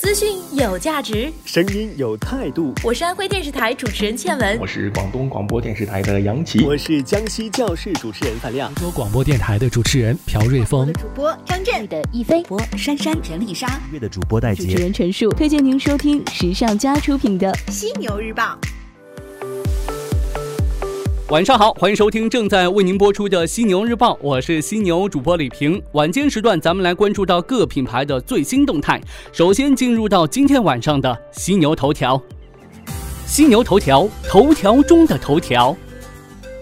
资讯有价值，声音有态度。我是安徽电视台主持人倩文，我是广东广播电视台的杨琪，我是江西教室主持人范亮，州广播电台的主持人朴瑞峰，主播张震。的一飞播珊珊陈丽莎，乐的主播戴杰，主持人陈述，推荐您收听时尚家出品的《犀牛日报》。晚上好，欢迎收听正在为您播出的《犀牛日报》，我是犀牛主播李平。晚间时段，咱们来关注到各品牌的最新动态。首先进入到今天晚上的犀牛头条，犀牛头条，头条中的头条。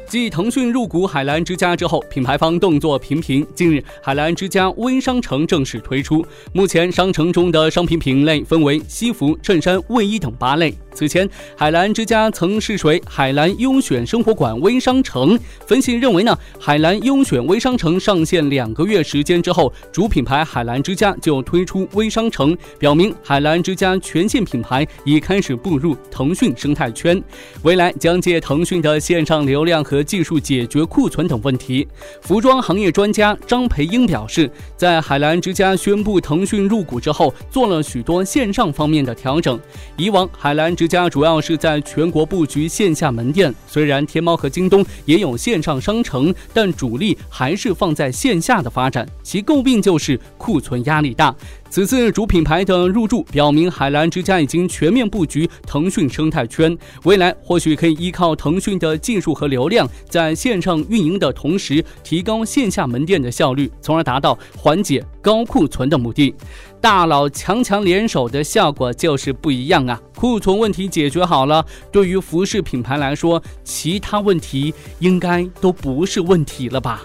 继腾讯入股海澜之家之后，品牌方动作频频。近日，海澜之家微商城正式推出。目前，商城中的商品品类分为西服、衬衫、卫衣等八类。此前，海澜之家曾试水海澜优选生活馆微商城。分析认为呢，海澜优选微商城上线两个月时间之后，主品牌海澜之家就推出微商城，表明海澜之家全线品牌已开始步入腾讯生态圈，未来将借腾讯的线上流量和技术解决库存等问题。服装行业专家张培英表示，在海澜之家宣布腾讯入股之后，做了许多线上方面的调整。以往海澜之家主要是在全国布局线下门店，虽然天猫和京东也有线上商城，但主力还是放在线下的发展。其诟病就是库存压力大。此次主品牌的入驻，表明海澜之家已经全面布局腾讯生态圈，未来或许可以依靠腾讯的技术和流量，在线上运营的同时，提高线下门店的效率，从而达到缓解高库存的目的。大佬强强联手的效果就是不一样啊！库存问题解决好了，对于服饰品牌来说，其他问题应该都不是问题了吧？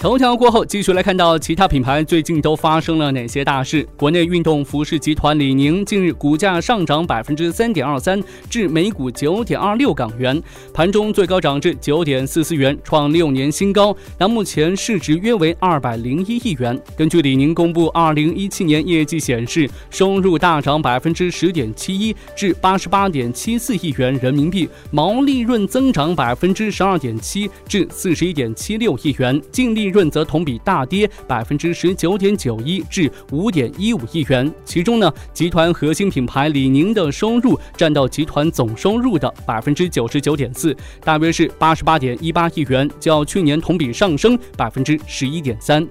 头条过后，继续来看到其他品牌最近都发生了哪些大事。国内运动服饰集团李宁近日股价上涨百分之三点二三，至每股九点二六港元，盘中最高涨至九点四四元，创六年新高。那目前市值约为二百零一亿元。根据李宁公布二零一七年业绩显示，收入大涨百分之十点七一，至八十八点七四亿元人民币，毛利润增长百分之十二点七，至四十一点七六亿元，净利。润则同比大跌百分之十九点九一至五点一五亿元，其中呢，集团核心品牌李宁的收入占到集团总收入的百分之九十九点四，大约是八十八点一八亿元，较去年同比上升百分之十一点三。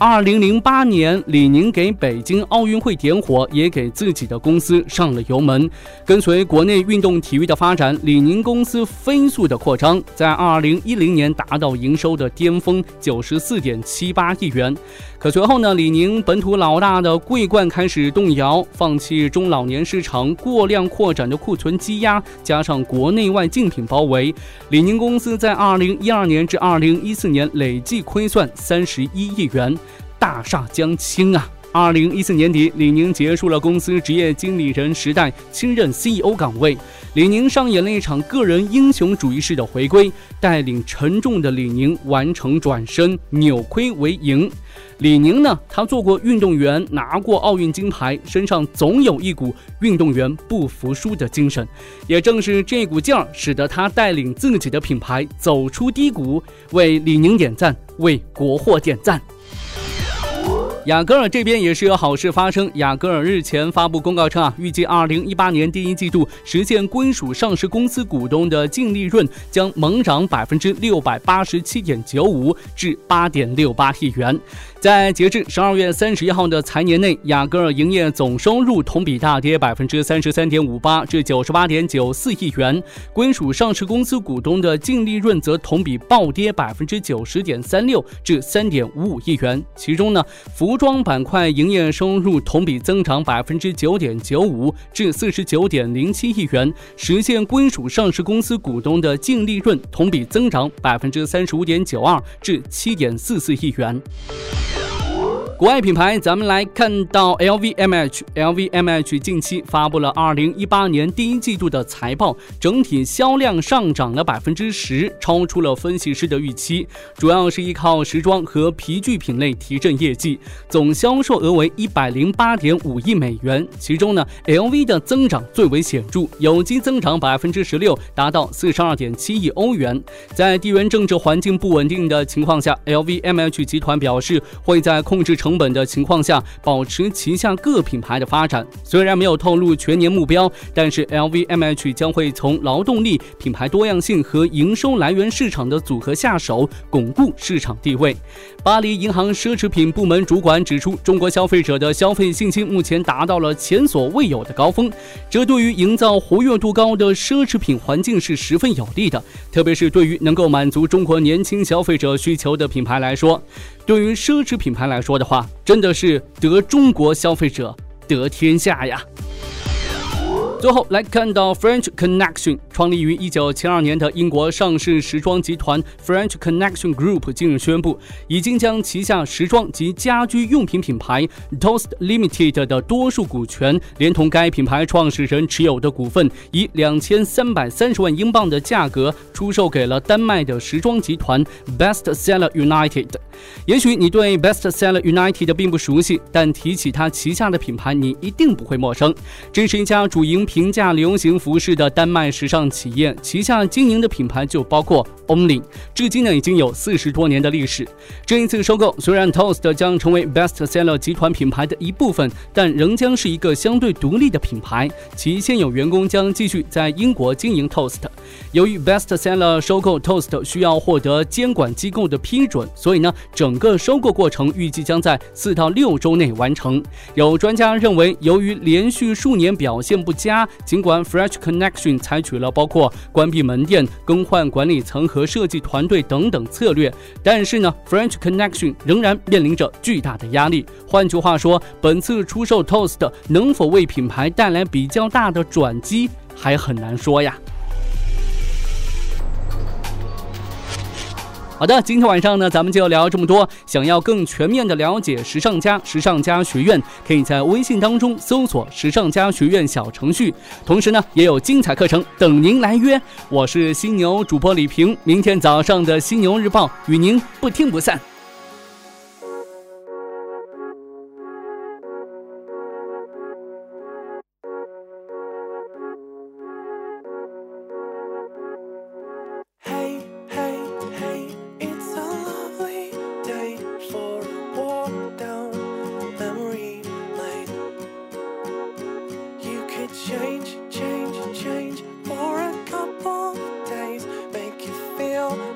二零零八年，李宁给北京奥运会点火，也给自己的公司上了油门。跟随国内运动体育的发展，李宁公司飞速的扩张，在二零一零年达到营收的巅峰九十四点七八亿元。可随后呢，李宁本土老大的桂冠开始动摇，放弃中老年市场过量扩展的库存积压，加上国内外竞品包围，李宁公司在二零一二年至二零一四年累计亏损三十一亿元，大厦将倾啊！二零一四年底，李宁结束了公司职业经理人时代，亲任 CEO 岗位。李宁上演了一场个人英雄主义式的回归，带领沉重的李宁完成转身，扭亏为盈。李宁呢，他做过运动员，拿过奥运金牌，身上总有一股运动员不服输的精神。也正是这股劲儿，使得他带领自己的品牌走出低谷。为李宁点赞，为国货点赞。雅戈尔这边也是有好事发生。雅戈尔日前发布公告称啊，预计二零一八年第一季度实现归属上市公司股东的净利润将猛涨百分之六百八十七点九五至八点六八亿元。在截至十二月三十一号的财年内，雅戈尔营业总收入同比大跌百分之三十三点五八至九十八点九四亿元，归属上市公司股东的净利润则同比暴跌百分之九十点三六至三点五五亿元。其中呢，服装板块营业收入同比增长百分之九点九五至四十九点零七亿元，实现归属上市公司股东的净利润同比增长百分之三十五点九二至七点四四亿元。国外品牌，咱们来看到 LVMH，LVMH 近期发布了2018年第一季度的财报，整体销量上涨了百分之十，超出了分析师的预期，主要是依靠时装和皮具品类提振业绩，总销售额为一百零八点五亿美元，其中呢，LV 的增长最为显著，有机增长百分之十六，达到四十二点七亿欧元。在地缘政治环境不稳定的情况下，LVMH 集团表示会在控制成。成本的情况下，保持旗下各品牌的发展。虽然没有透露全年目标，但是 LVMH 将会从劳动力、品牌多样性和营收来源市场的组合下手，巩固市场地位。巴黎银行奢侈品部门主管指出，中国消费者的消费信心目前达到了前所未有的高峰，这对于营造活跃度高的奢侈品环境是十分有利的，特别是对于能够满足中国年轻消费者需求的品牌来说。对于奢侈品牌来说的话，真的是得中国消费者得天下呀。最后来看到 French Connection，创立于一九七二年的英国上市时装集团 French Connection Group 近日宣布，已经将旗下时装及家居用品品牌 Toast Limited 的多数股权，连同该品牌创始人持有的股份，以两千三百三十万英镑的价格出售给了丹麦的时装集团 Best Seller United。也许你对 Best Seller United 并不熟悉，但提起它旗下的品牌，你一定不会陌生。这是一家主营平价流行服饰的丹麦时尚企业，旗下经营的品牌就包括 Only，至今呢已经有四十多年的历史。这一次收购虽然 Toast 将成为 Best Seller 集团品牌的一部分，但仍将是一个相对独立的品牌。其现有员工将继续在英国经营 Toast。由于 Best Seller 收购 Toast 需要获得监管机构的批准，所以呢，整个收购过程预计将在四到六周内完成。有专家认为，由于连续数年表现不佳。尽管 Fresh Connection 采取了包括关闭门店、更换管理层和设计团队等等策略，但是呢，French Connection 仍然面临着巨大的压力。换句话说，本次出售 Toast 能否为品牌带来比较大的转机，还很难说呀。好的，今天晚上呢，咱们就聊这么多。想要更全面的了解时尚家、时尚家学院，可以在微信当中搜索“时尚家学院”小程序。同时呢，也有精彩课程等您来约。我是犀牛主播李平，明天早上的犀牛日报与您不听不散。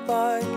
Bye.